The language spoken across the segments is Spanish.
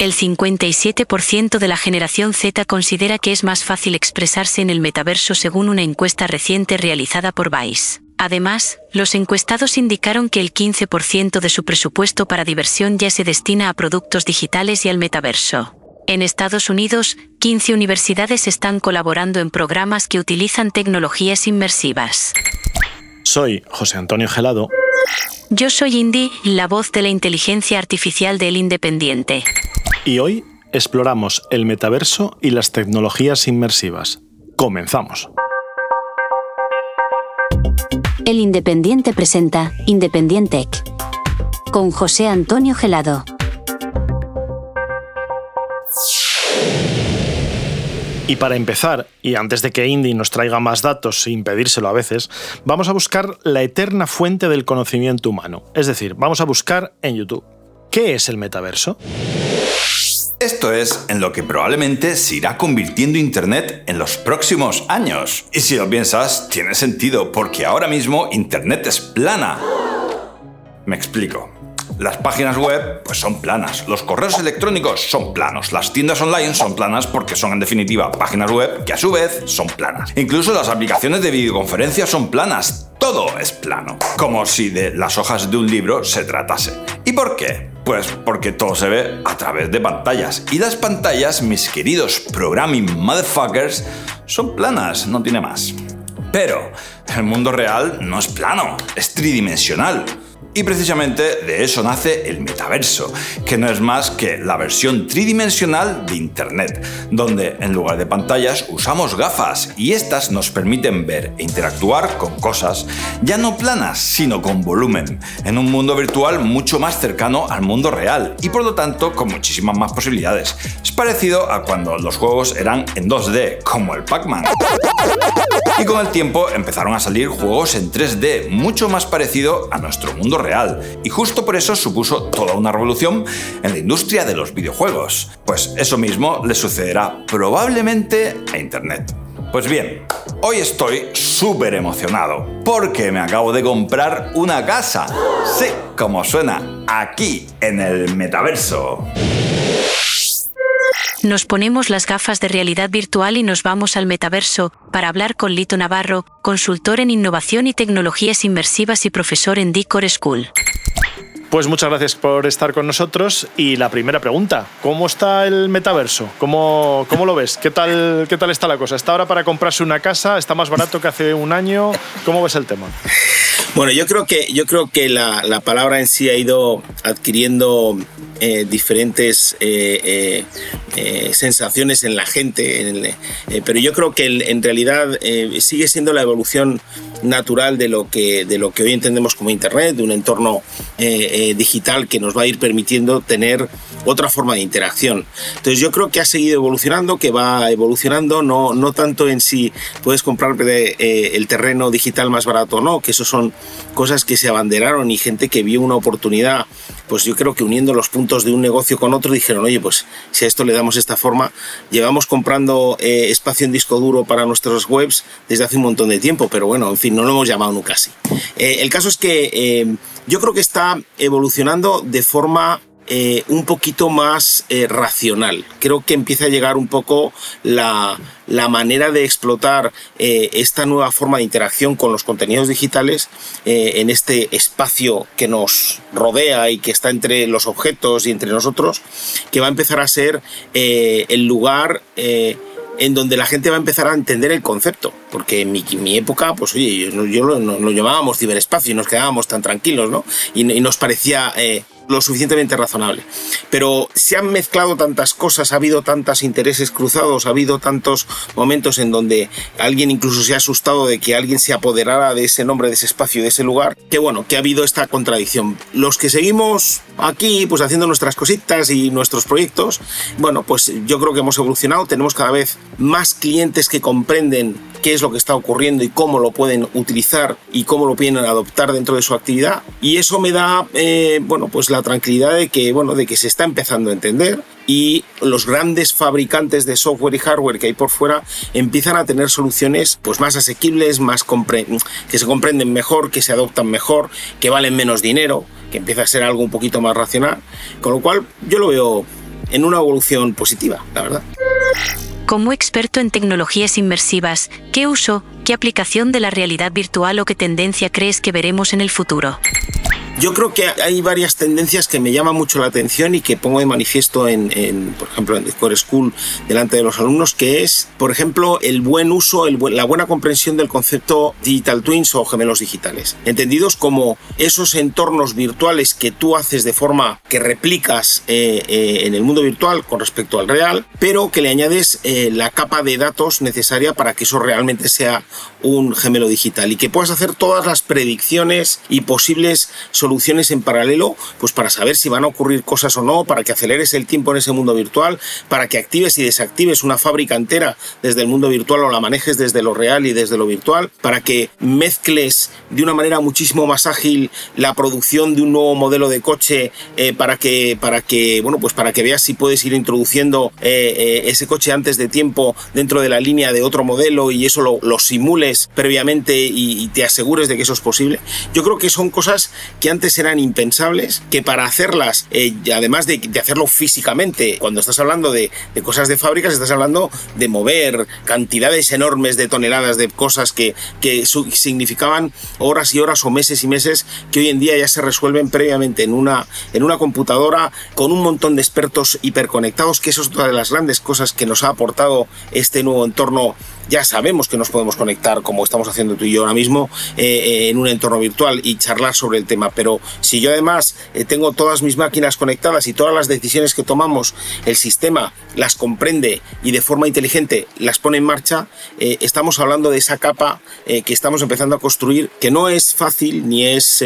El 57% de la generación Z considera que es más fácil expresarse en el metaverso según una encuesta reciente realizada por Vice. Además, los encuestados indicaron que el 15% de su presupuesto para diversión ya se destina a productos digitales y al metaverso. En Estados Unidos, 15 universidades están colaborando en programas que utilizan tecnologías inmersivas. Soy José Antonio Gelado. Yo soy Indy, la voz de la inteligencia artificial del Independiente. Y hoy exploramos el metaverso y las tecnologías inmersivas. Comenzamos. El Independiente presenta Independiente con José Antonio Gelado. Y para empezar, y antes de que Indy nos traiga más datos sin pedírselo a veces, vamos a buscar la eterna fuente del conocimiento humano. Es decir, vamos a buscar en YouTube. ¿Qué es el metaverso? Esto es en lo que probablemente se irá convirtiendo Internet en los próximos años. Y si lo piensas, tiene sentido, porque ahora mismo Internet es plana. Me explico. Las páginas web pues son planas, los correos electrónicos son planos, las tiendas online son planas porque son en definitiva páginas web que a su vez son planas. Incluso las aplicaciones de videoconferencia son planas, todo es plano, como si de las hojas de un libro se tratase. ¿Y por qué? Pues porque todo se ve a través de pantallas. Y las pantallas, mis queridos programming motherfuckers, son planas, no tiene más. Pero el mundo real no es plano, es tridimensional. Y precisamente de eso nace el metaverso, que no es más que la versión tridimensional de Internet, donde en lugar de pantallas usamos gafas y estas nos permiten ver e interactuar con cosas ya no planas, sino con volumen, en un mundo virtual mucho más cercano al mundo real y por lo tanto con muchísimas más posibilidades. Es parecido a cuando los juegos eran en 2D, como el Pac-Man. Y con el tiempo empezaron a salir juegos en 3D, mucho más parecido a nuestro mundo real, y justo por eso supuso toda una revolución en la industria de los videojuegos. Pues eso mismo le sucederá probablemente a Internet. Pues bien, hoy estoy súper emocionado porque me acabo de comprar una casa. Sí, como suena, aquí en el metaverso. Nos ponemos las gafas de realidad virtual y nos vamos al metaverso para hablar con Lito Navarro, consultor en innovación y tecnologías inmersivas y profesor en Decor School. Pues muchas gracias por estar con nosotros. Y la primera pregunta, ¿cómo está el metaverso? ¿Cómo, cómo lo ves? ¿Qué tal, ¿Qué tal está la cosa? ¿Está ahora para comprarse una casa? ¿Está más barato que hace un año? ¿Cómo ves el tema? Bueno, yo creo que, yo creo que la, la palabra en sí ha ido adquiriendo eh, diferentes eh, eh, sensaciones en la gente, pero yo creo que en realidad sigue siendo la evolución natural de lo que, de lo que hoy entendemos como Internet, de un entorno digital que nos va a ir permitiendo tener otra forma de interacción. Entonces yo creo que ha seguido evolucionando, que va evolucionando, no, no tanto en si puedes comprar el terreno digital más barato o no, que eso son cosas que se abanderaron y gente que vio una oportunidad, pues yo creo que uniendo los puntos de un negocio con otro dijeron, oye, pues si a esto le damos esta forma, llevamos comprando eh, espacio en disco duro para nuestras webs desde hace un montón de tiempo, pero bueno, en fin, no lo hemos llamado nunca así. Eh, el caso es que eh, yo creo que está evolucionando de forma eh, un poquito más eh, racional. Creo que empieza a llegar un poco la, manera de explotar eh, esta nueva forma de interacción con los contenidos digitales en este espacio que nos rodea y que está entre los objetos y entre nosotros, que va a empezar a ser el lugar en donde la gente va a empezar a entender el concepto. Porque en mi, época, pues oye, yo, lo, llamábamos ciberespacio y nos quedábamos tan tranquilos, ¿no? Y, nos parecía lo suficientemente razonable. Pero se han mezclado tantas cosas, ha habido tantos intereses cruzados, ha habido tantos momentos en donde alguien incluso se ha asustado de que alguien se apoderara de ese nombre, de ese espacio, de ese lugar, que bueno, que ha habido esta contradicción. Los que seguimos aquí, pues haciendo nuestras cositas y nuestros proyectos, bueno, pues yo creo que hemos evolucionado, tenemos cada vez más clientes que comprenden qué es lo que está ocurriendo y cómo lo pueden utilizar y cómo lo pueden adoptar dentro de su actividad. Y eso me da, eh, bueno, pues la tranquilidad de que, bueno, de que se está empezando a entender y los grandes fabricantes de software y hardware que hay por fuera empiezan a tener soluciones pues más asequibles, más que se comprenden mejor, que se adoptan mejor, que valen menos dinero, que empieza a ser algo un poquito más racional, con lo cual yo lo veo en una evolución positiva, la verdad. Como experto en tecnologías inmersivas, ¿qué uso, qué aplicación de la realidad virtual o qué tendencia crees que veremos en el futuro? Yo creo que hay varias tendencias que me llaman mucho la atención y que pongo de manifiesto en, por ejemplo, en Core School delante de los alumnos, que es, por ejemplo, el buen uso, la buena comprensión del concepto digital twins o gemelos digitales, entendidos como esos entornos virtuales que tú haces de forma que replicas eh, eh, en el mundo virtual con respecto al real, pero que le añades eh, la capa de datos necesaria para que eso realmente sea un gemelo digital y que puedas hacer todas las predicciones y posibles soluciones en paralelo, pues para saber si van a ocurrir cosas o no, para que aceleres el tiempo en ese mundo virtual, para que actives y desactives una fábrica entera desde el mundo virtual o la manejes desde lo real y desde lo virtual, para que mezcles de una manera muchísimo más ágil la producción de un nuevo modelo de coche eh, para que para que bueno pues para que veas si puedes ir introduciendo eh, eh, ese coche antes de tiempo dentro de la línea de otro modelo y eso lo, lo simules previamente y, y te asegures de que eso es posible. Yo creo que son cosas que antes eran impensables, que para hacerlas, eh, además de, hacerlo físicamente, cuando estás hablando de, cosas de fábricas, estás hablando de mover cantidades enormes de toneladas de cosas que, que significaban horas y horas o meses y meses que hoy en día ya se resuelven previamente en una, en una computadora con un montón de expertos hiperconectados, que eso es otra de las grandes cosas que nos ha aportado este nuevo entorno ya sabemos que nos podemos conectar como estamos haciendo tú y yo ahora mismo eh, eh, en un entorno virtual y charlar sobre el tema. Pero si yo además eh, tengo todas mis máquinas conectadas y todas las decisiones que tomamos, el sistema las comprende y de forma inteligente las pone en marcha, estamos hablando de esa capa que estamos empezando a construir, que no es fácil ni es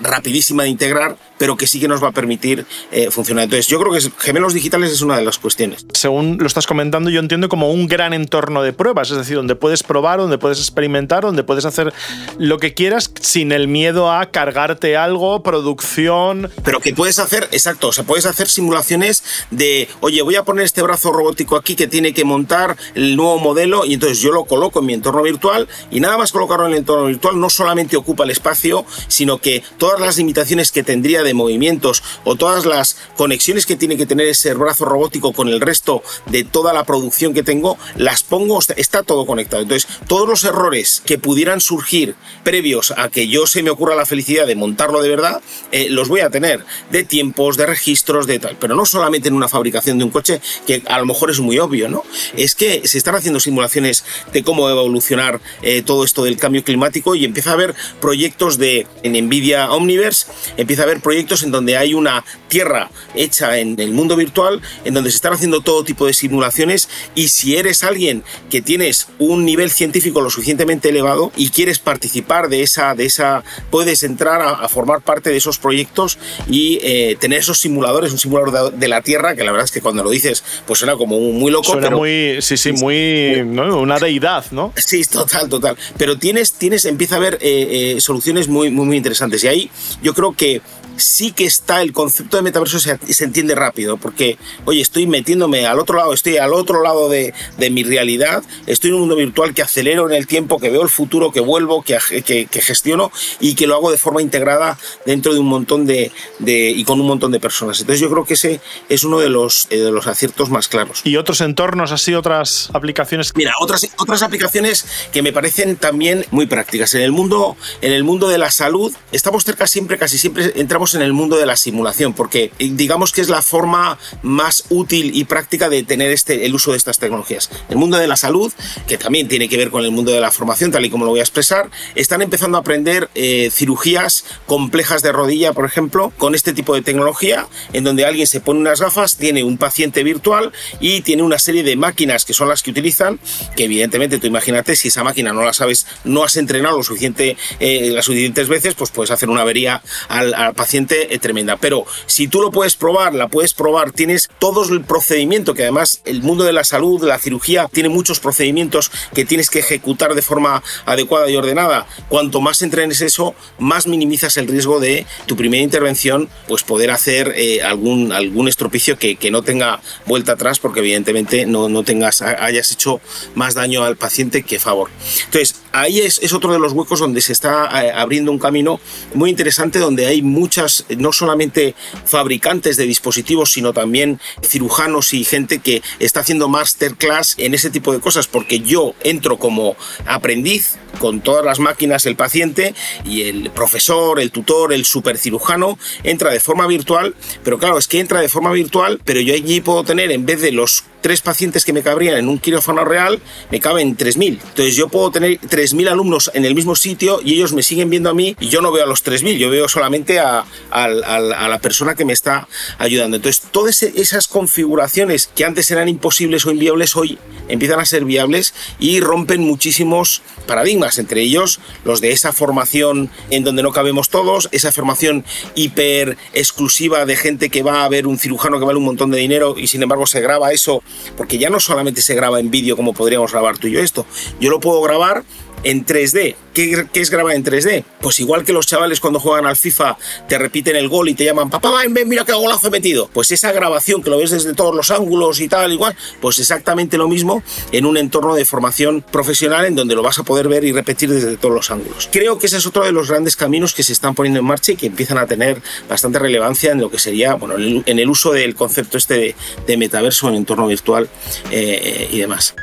rapidísima de integrar, pero que sí que nos va a permitir eh, funcionar. Entonces, yo creo que gemelos digitales es una de las cuestiones. Según lo estás comentando, yo entiendo como un gran entorno de pruebas, es decir, donde puedes probar, donde puedes experimentar, donde puedes hacer lo que quieras sin el miedo a cargarte algo, producción. Pero que puedes hacer, exacto, o sea, puedes hacer simulaciones de, oye, voy a poner este brazo robótico aquí que tiene que montar el nuevo modelo y entonces yo lo coloco en mi entorno virtual y nada más colocarlo en el entorno virtual no solamente ocupa el espacio, sino que todas las limitaciones que tendría de movimientos o todas las conexiones que tiene que tener ese brazo robótico con el resto de toda la producción que tengo, las pongo, está todo conectado. Entonces, todos los errores que pudieran surgir previos a que yo se me ocurra la felicidad de montarlo de verdad, eh, los voy a tener de tiempos, de registros, de tal. Pero no solamente en una fabricación de un coche, que a lo mejor es muy obvio, ¿no? Es que se están haciendo simulaciones de cómo evolucionar eh, todo esto del cambio climático y empieza a haber proyectos de en Nvidia Omniverse, empieza a haber proyectos en donde hay una tierra hecha en el mundo virtual, en donde se están haciendo todo tipo de simulaciones y si eres alguien que tienes un nivel científico lo suficientemente elevado y quieres participar de esa, de esa puedes entrar a, formar parte de esos proyectos y eh, tener esos simuladores, un simulador de, la Tierra, que la verdad es que cuando lo dices, pues suena como muy loco. Suena muy, sí, sí, muy, una deidad, ¿no? Sí, total, total. Pero tienes, tienes, empieza a haber eh, eh, soluciones muy, muy, muy interesantes. Y ahí yo creo que sí que está el concepto de metaverso se, se, entiende rápido, porque, oye, estoy metiéndome al otro lado, estoy al otro lado de, de, mi realidad, estoy en un mundo virtual que acelero en el tiempo, que veo el futuro, que vuelvo, que, que, que gestiono y que lo hago de forma integrada dentro de un montón de, de, y con un montón de personas. Entonces yo creo que ese es uno de los, eh, de los aciertos más claros. ¿Y otros entornos, así, otras aplicaciones? Mira, otras, otras aplicaciones que me parecen también muy prácticas. En el mundo, en el mundo de la salud, estamos cerca siempre, casi siempre entramos en el mundo de la simulación, porque eh, digamos que es la forma más útil y práctica de tener este, el uso de estas tecnologías. El mundo de la salud, que también tiene que ver con el mundo de la formación, tal y como lo voy a expresar, están empezando a aprender eh, cirugías complejas de rodilla, por ejemplo, con este tipo de tecnología, en donde alguien se pone unas gafas, tiene un paciente virtual y tiene una serie de máquinas que son las que utilizan, que evidentemente tú imagínate, si esa máquina no la sabes, no has entrenado lo suficiente eh, las suficientes veces, pues puedes hacer una avería al, al paciente eh, tremenda. Pero si tú lo puedes probar, la puedes probar, tienes todo el procedimiento, que además el mundo de la salud, la cirugía, tiene muchos procedimientos que tienes que ejecutar de forma adecuada y ordenada. Cuanto más entrenes eso, más minimizas el riesgo de tu primera intervención, pues poder hacer eh, algún, algún estropicio que, que, no tenga vuelta atrás, porque evidentemente no, no tengas, hayas hecho más daño al paciente que favor. Entonces, ahí es, otro de los huecos donde se está eh, abriendo un camino muy interesante, donde hay muchas, no solamente fabricantes de dispositivos, sino también cirujanos y gente que está haciendo masterclass en ese tipo de cosas, porque yo entro como aprendiz con todas las máquinas el paciente y el profesor, el tutor, el supercirujano entra de forma virtual, pero claro, es que entra de forma virtual, pero yo allí puedo tener en vez de los tres pacientes que me cabrían en un quirófano real, me caben 3.000. Entonces yo puedo tener 3.000 alumnos en el mismo sitio y ellos me siguen viendo a mí y yo no veo a los 3.000, yo veo solamente a, la persona que me está ayudando. Entonces todas esas configuraciones que antes eran imposibles o inviables hoy empiezan a ser viables y rompen muchísimos paradigmas, entre ellos los de esa formación en donde no cabemos todos, esa formación hiper exclusiva de gente que va a ver un cirujano que vale un montón de dinero y sin embargo se graba eso porque ya no solamente se graba en vídeo como podríamos grabar tú y yo esto, yo lo puedo grabar en 3D. ¿Qué, es grabar en 3D? Pues igual que los chavales cuando juegan al FIFA te repiten el gol y te llaman, papá, ven, mira qué golazo he metido. Pues esa grabación que lo ves desde todos los ángulos y tal, igual, pues exactamente lo mismo en un entorno de formación profesional en donde lo vas a poder ver y repetir desde todos los ángulos. Creo que ese es otro de los grandes caminos que se están poniendo en marcha y que empiezan a tener bastante relevancia en lo que sería, bueno, en el uso del concepto este de, metaverso en entorno virtual eh, eh, y demás.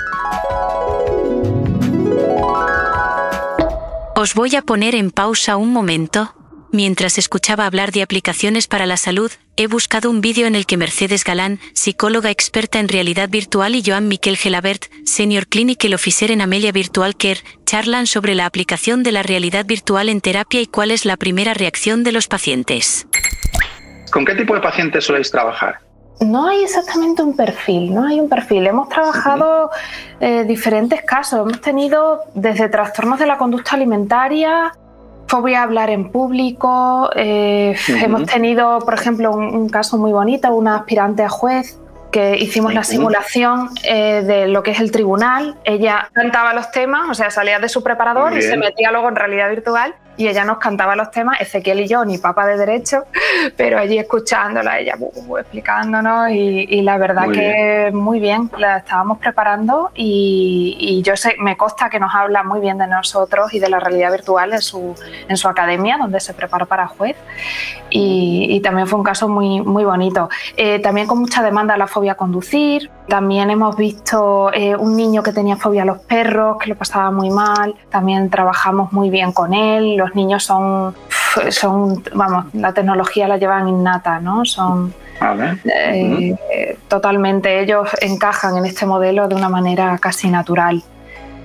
Os voy a poner en pausa un momento. Mientras escuchaba hablar de aplicaciones para la salud, he buscado un vídeo en el que Mercedes Galán, psicóloga experta en realidad virtual, y Joan Miquel Gelabert, senior clinical officer en Amelia Virtual Care, charlan sobre la aplicación de la realidad virtual en terapia y cuál es la primera reacción de los pacientes. ¿Con qué tipo de pacientes soléis trabajar? No hay exactamente un perfil, no hay un perfil. Hemos trabajado eh, diferentes casos. Hemos tenido desde trastornos de la conducta alimentaria, fobia a hablar en público. Eh, hemos tenido, por ejemplo, un, caso muy bonito, una aspirante a juez que hicimos la simulación eh, de lo que es el tribunal. Ella cantaba los temas, o sea, salía de su preparador y se metía luego en realidad virtual y ella nos cantaba los temas, Ezequiel y yo, ni papa de derecho, pero allí escuchándola, ella explicándonos y, la verdad que muy bien, la estábamos preparando y, yo sé, me consta que nos habla muy bien de nosotros y de la realidad virtual en su, en su academia, donde se prepara para juez y, también fue un caso muy, muy bonito. Eh, también con mucha demanda la fobia a conducir, también hemos visto eh, un niño que tenía fobia a los perros, que lo pasaba muy mal, también trabajamos muy bien con él, los niños son, son vamos, la tecnología la llevan innata, ¿no? Son eh, totalmente, ellos encajan en este modelo de una manera casi natural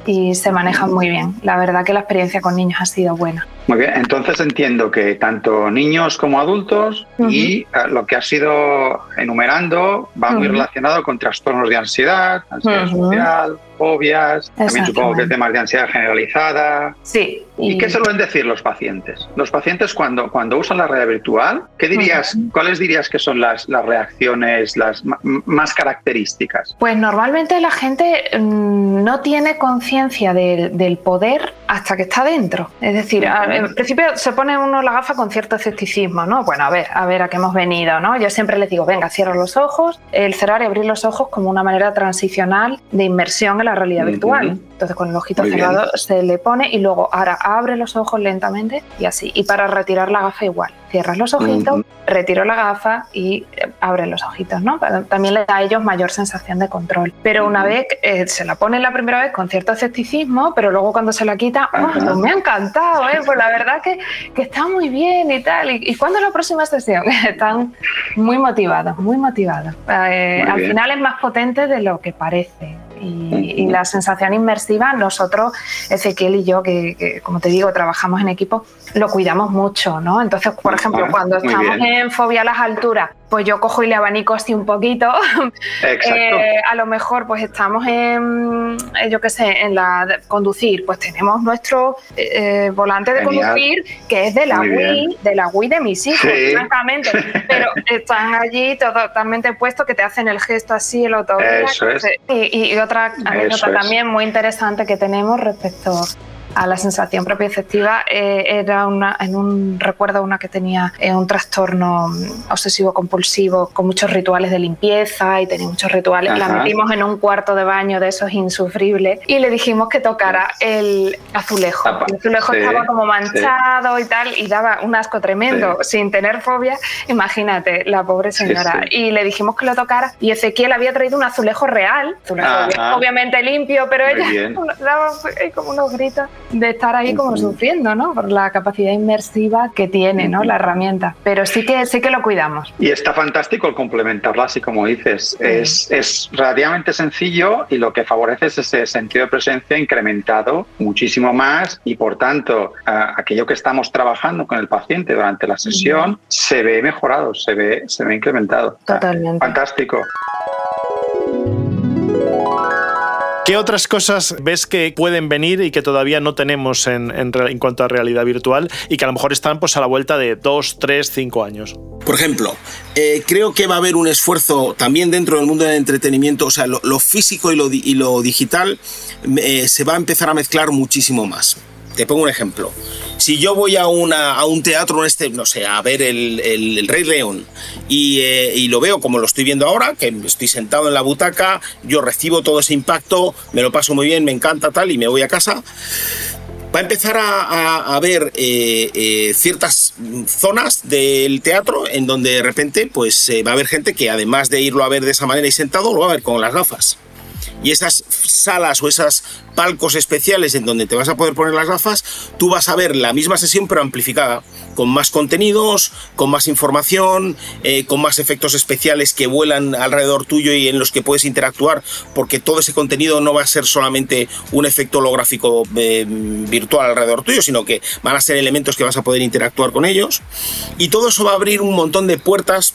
y se manejan muy bien. La verdad que la experiencia con niños ha sido buena. Muy bien, entonces entiendo que tanto niños como adultos y eh, lo que has ido enumerando va muy relacionado con trastornos de ansiedad, ansiedad social, fobias, también supongo que temas de ansiedad generalizada. Sí. ¿Y, qué suelen decir los pacientes? Los pacientes cuando, cuando usan la realidad virtual, ¿qué dirías, ¿cuáles dirías que son las, las reacciones las más características? Pues normalmente la gente mm, no tiene conciencia del, poder hasta que está dentro. Es decir, en principio se pone uno la gafa con cierto escepticismo, ¿no? Bueno, a ver, a ver a qué hemos venido, ¿no? Yo siempre les digo, venga, cierra los ojos, el cerrar y abrir los ojos como una manera transicional de inmersión en la realidad virtual. Entonces con el ojito cerrado se le pone y luego ahora abre los ojos lentamente y así. Y para retirar la gafa igual. Cierras los ojitos, retiro la gafa y eh, abre los ojitos, ¿no? También le da a ellos mayor sensación de control. Pero una vez eh, se la pone la primera vez con cierto escepticismo, pero luego cuando se la quita, ¡oh, pues me ha encantado, ¿eh? Pues la verdad que, que está muy bien y tal. ¿Y, cuándo es la próxima sesión? Están muy motivados, muy motivados. Eh, al final es más potente de lo que parece y, la sensación inmersiva, nosotros, Ezequiel y yo, que, como te digo, trabajamos en equipo, lo cuidamos mucho, ¿no? Entonces, por ejemplo, cuando estamos en fobia a las alturas, pues yo cojo y le abanico así un poquito. Eh, a lo mejor pues estamos en, eh, yo qué sé, en la de conducir, pues tenemos nuestro eh, volante de conducir que es de la Wii, de la Wii de mis hijos, francamente, pero están allí totalmente puestos que te hacen el gesto así, el automóvil. y, otra anécdota también muy interesante que tenemos respecto a la sensación propioceptiva eh, era una, en un recuerdo una que tenía eh, un trastorno mm, obsesivo compulsivo con muchos rituales de limpieza y tenía muchos rituales. La metimos en un cuarto de baño de esos insufribles y le dijimos que tocara el azulejo. El azulejo estaba como manchado y tal y daba un asco tremendo sin tener fobia. Imagínate, la pobre señora. y le dijimos que lo tocara y Ezequiel había traído un azulejo real, obviamente limpio, pero ella daba como unos gritos de estar ahí como sufriendo, ¿no? Por la capacidad inmersiva que tiene, ¿no? La herramienta. Pero sí que sí que lo cuidamos. Y está fantástico el complementarla, así como dices. Es, es relativamente sencillo y lo que favorece es ese sentido de presencia incrementado muchísimo más y por tanto aquello que estamos trabajando con el paciente durante la sesión se ve mejorado, se ve, se ve incrementado. Totalmente. Fantástico. ¿Qué otras cosas ves que pueden venir y que todavía no tenemos en, cuanto a realidad virtual y que a lo mejor están pues, a la vuelta de 2, 3, 5 años? Por ejemplo, eh, creo que va a haber un esfuerzo también dentro del mundo del entretenimiento, o sea, lo, físico y lo, y lo digital eh, se va a empezar a mezclar muchísimo más. Te pongo un ejemplo. Si yo voy a, una, a un teatro, este, no sé, a ver el, Rey León y, eh, y, lo veo como lo estoy viendo ahora, que estoy sentado en la butaca, yo recibo todo ese impacto, me lo paso muy bien, me encanta tal y me voy a casa, va a empezar a, a, ver eh, eh, ciertas zonas del teatro en donde de repente pues va a haber gente que además de irlo a ver de esa manera y sentado, lo va a ver con las gafas y esas salas o esas palcos especiales en donde te vas a poder poner las gafas, tú vas a ver la misma sesión pero amplificada, con más contenidos, con más información, eh, con más efectos especiales que vuelan alrededor tuyo y en los que puedes interactuar, porque todo ese contenido no va a ser solamente un efecto holográfico eh, virtual alrededor tuyo, sino que van a ser elementos que vas a poder interactuar con ellos. Y todo eso va a abrir un montón de puertas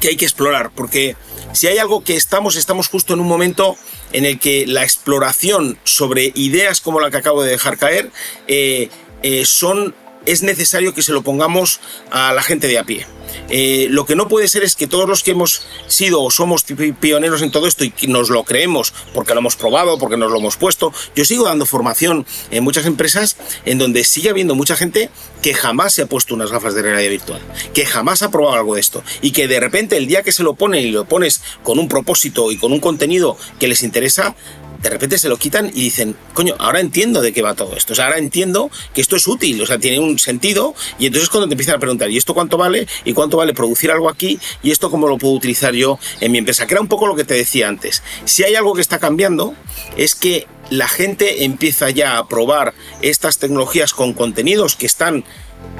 que hay que explorar, porque si hay algo que estamos, estamos justo en un momento en el que la exploración sobre ideas como la que acabo de dejar caer eh, eh, son es necesario que se lo pongamos a la gente de a pie. Eh, lo que no puede ser es que todos los que hemos sido o somos pioneros en todo esto y que nos lo creemos porque lo hemos probado, porque nos lo hemos puesto. Yo sigo dando formación en muchas empresas en donde sigue habiendo mucha gente que jamás se ha puesto unas gafas de realidad virtual, que jamás ha probado algo de esto y que de repente el día que se lo ponen y lo pones con un propósito y con un contenido que les interesa, de repente se lo quitan y dicen, coño, ahora entiendo de qué va todo esto. O sea, ahora entiendo que esto es útil, o sea, tiene un sentido. Y entonces cuando te empiezan a preguntar, ¿y esto cuánto vale? ¿Y cuánto vale producir algo aquí? ¿Y esto cómo lo puedo utilizar yo en mi empresa? Que era un poco lo que te decía antes. Si hay algo que está cambiando, es que la gente empieza ya a probar estas tecnologías con contenidos que están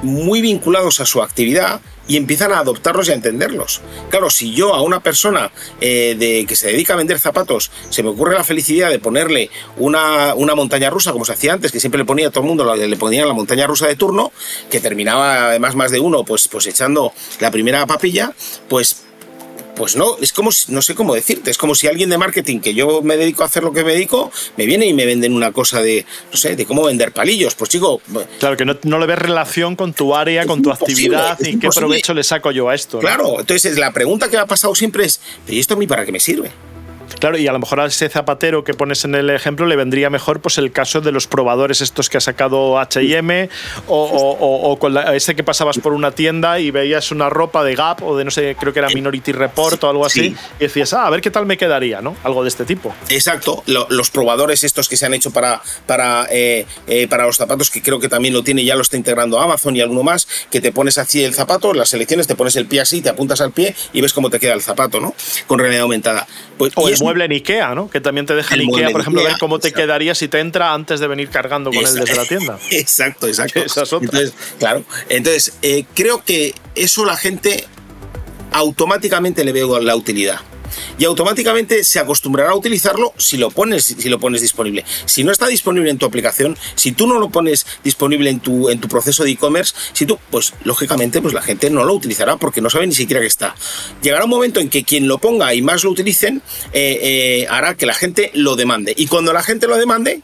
muy vinculados a su actividad y empiezan a adoptarlos y a entenderlos. Claro, si yo a una persona eh, de, que se dedica a vender zapatos se me ocurre la felicidad de ponerle una, una, montaña rusa, como se hacía antes, que siempre le ponía a todo el mundo, le ponían la montaña rusa de turno, que terminaba además más de uno pues, pues echando la primera papilla, pues pues no, es como, no sé cómo decirte, es como si alguien de marketing, que yo me dedico a hacer lo que me dedico, me viene y me venden una cosa de, no sé, de cómo vender palillos. Pues chico... Claro, que no, le ves relación con tu área, con tu actividad y qué provecho le saco yo a esto. Claro, entonces la pregunta que me ha pasado siempre es, ¿y esto a mí para qué me sirve? Claro, y a lo mejor a ese zapatero que pones en el ejemplo le vendría mejor pues el caso de los probadores estos que ha sacado H&M o, con ese que pasabas por una tienda y veías una ropa de Gap o de no sé, creo que era Minority Report o algo así y decías, ah, a ver qué tal me quedaría, ¿no? Algo de este tipo. Exacto, los probadores estos que se han hecho para, para, eh, eh, para los zapatos, que creo que también lo tiene, ya lo está integrando Amazon y alguno más, que te pones así el zapato, las selecciones, te pones el pie así, te apuntas al pie y ves cómo te queda el zapato, ¿no? Con realidad aumentada. Pues, mueble en Ikea, ¿no? Que también te deja en Ikea, por ejemplo, ver cómo te quedaría si te entra antes de venir cargando con él desde la tienda. Exacto, exacto. Entonces, claro. Entonces, eh, creo que eso la gente automáticamente le ve la utilidad y automáticamente se acostumbrará a utilizarlo si lo pones, si lo pones disponible. Si no está disponible en tu aplicación, si tú no lo pones disponible en tu, en tu proceso de e-commerce, si tú, pues lógicamente, pues la gente no lo utilizará porque no sabe ni siquiera que está. Llegará un momento en que quien lo ponga y más lo utilicen eh, eh, hará que la gente lo demande. Y cuando la gente lo demande,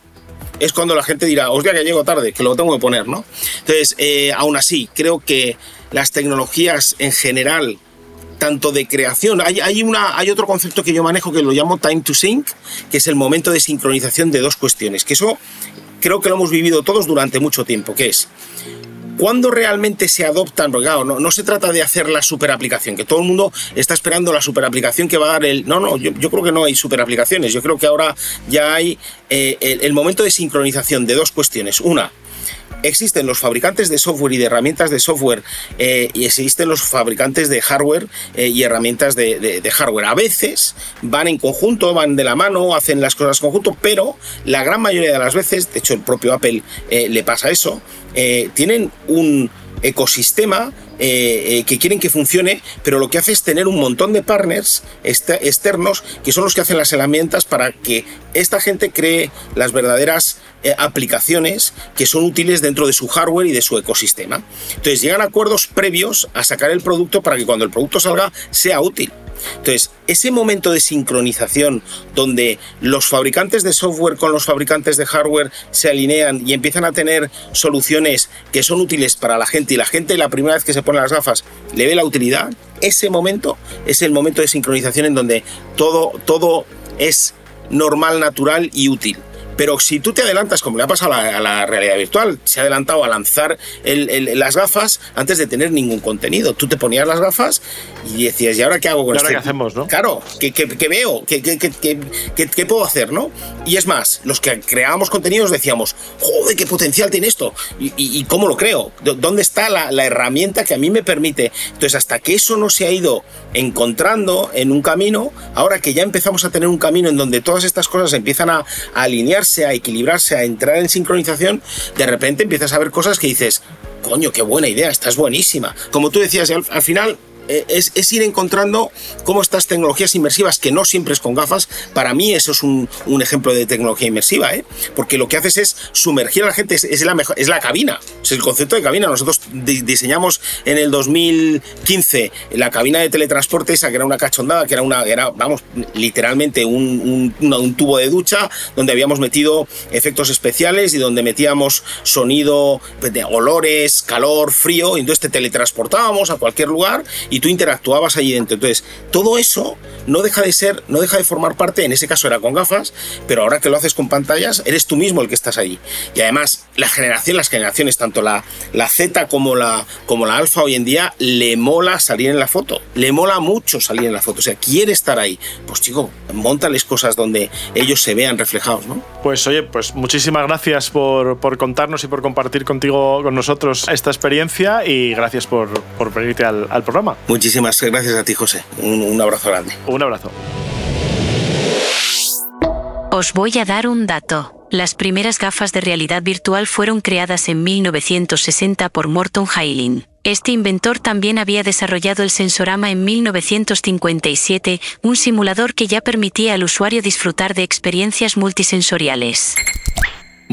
es cuando la gente dirá, hostia, que llego tarde, que lo tengo que poner, ¿no? Entonces, eh, aún así, creo que las tecnologías en general tanto de creación. Hay, hay, una, hay otro concepto que yo manejo que lo llamo time to sync, que es el momento de sincronización de dos cuestiones. Que eso creo que lo hemos vivido todos durante mucho tiempo, que es ¿Cuándo realmente se adoptan? Porque no, se trata de hacer la super aplicación, que todo el mundo está esperando la super aplicación que va a dar el... No, no, yo, creo que no hay super aplicaciones. Yo creo que ahora ya hay eh, el momento de sincronización de dos cuestiones. Una, existen los fabricantes de software y de herramientas de software eh, y existen los fabricantes de hardware eh, y herramientas de, hardware. A veces van en conjunto, van de la mano, hacen las cosas conjunto, pero la gran mayoría de las veces, de hecho el propio Apple eh, le pasa eso, tienen un ecosistema que quieren que funcione, pero lo que hace es tener un montón de partners externos que son los que hacen las herramientas para que esta gente cree las verdaderas eh, aplicaciones que son útiles dentro de su hardware y de su ecosistema. Entonces llegan a acuerdos previos a sacar el producto para que cuando el producto salga sea útil. Entonces, ese momento de sincronización donde los fabricantes de software con los fabricantes de hardware se alinean y empiezan a tener soluciones que son útiles para la gente y la gente la primera vez que se pone las gafas le ve la utilidad, ese momento es el momento de sincronización en donde todo, todo es normal, natural y útil. Pero si tú te adelantas, como le ha pasado a la, realidad virtual, se ha adelantado a lanzar las gafas antes de tener ningún contenido. Tú te ponías las gafas y decías, ¿y ahora qué hago con esto? ¿Qué hacemos, no? Claro, ¿qué, veo? ¿Qué, qué, puedo hacer, no? Y es más, los que creábamos contenidos decíamos, joder, qué potencial tiene esto. ¿Y, cómo lo creo? ¿Dónde está la, herramienta que a mí me permite? Entonces, hasta que eso no se ha ido encontrando en un camino, ahora que ya empezamos a tener un camino en donde todas estas cosas empiezan a, a alinearse, a equilibrarse, a entrar en sincronización, de repente empiezas a ver cosas que dices, coño, qué buena idea, estás buenísima. Como tú decías, al final eh, es, ir encontrando cómo estas tecnologías inmersivas, que no siempre es con gafas, para mí eso es un, ejemplo de tecnología inmersiva, ¿eh? porque lo que haces es sumergir a la gente, es, la, mejor, es la cabina, es el concepto de cabina. Nosotros diseñamos en el 2015 la cabina de teletransporte, esa que era una cachondada, que era una, era, vamos, literalmente un, un tubo de ducha donde habíamos metido efectos especiales y donde metíamos sonido pues, de olores, calor, frío, y entonces te teletransportábamos a cualquier lugar tú interactuabas allí dentro. Entonces, todo eso no deja de ser, no deja de formar parte, en ese caso era con gafas, pero ahora que lo haces con pantallas, eres tú mismo el que estás allí. Y además, la generación, las generaciones, tanto la, la Z como la, como la alfa hoy en día, le mola salir en la foto. Le mola mucho salir en la foto. O sea, quiere estar ahí. Pues chico, montales cosas donde ellos se vean reflejados, ¿no? Pues oye, pues muchísimas gracias por, por contarnos y por compartir contigo, con nosotros esta experiencia y gracias por, por venirte al, al programa. Muchísimas gracias a ti, José. Un, abrazo grande. Un abrazo. Os voy a dar un dato. Las primeras gafas de realidad virtual fueron creadas en 1960 por Morton Hailin. Este inventor también había desarrollado el Sensorama en 1957, un simulador que ya permitía al usuario disfrutar de experiencias multisensoriales.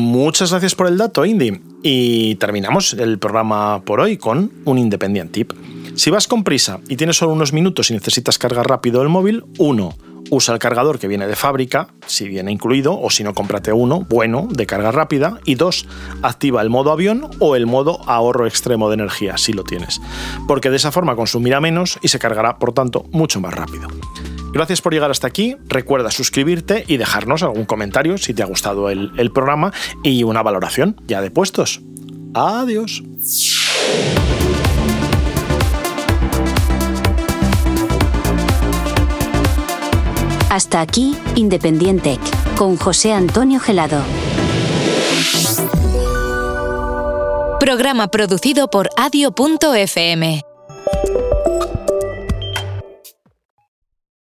Muchas gracias por el dato, Indy. Y terminamos el programa por hoy con un Independiente Tip. Si vas con prisa y tienes solo unos minutos y necesitas cargar rápido el móvil, uno, usa el cargador que viene de fábrica, si viene incluido, o si no, cómprate uno bueno de carga rápida. Y dos, activa el modo avión o el modo ahorro extremo de energía, si lo tienes, porque de esa forma consumirá menos y se cargará, por tanto, mucho más rápido. Gracias por llegar hasta aquí. Recuerda suscribirte y dejarnos algún comentario si te ha gustado el, el programa y una valoración ya de puestos. Adiós. Hasta aquí, Independiente, con José Antonio Gelado. Programa producido por adio.fm.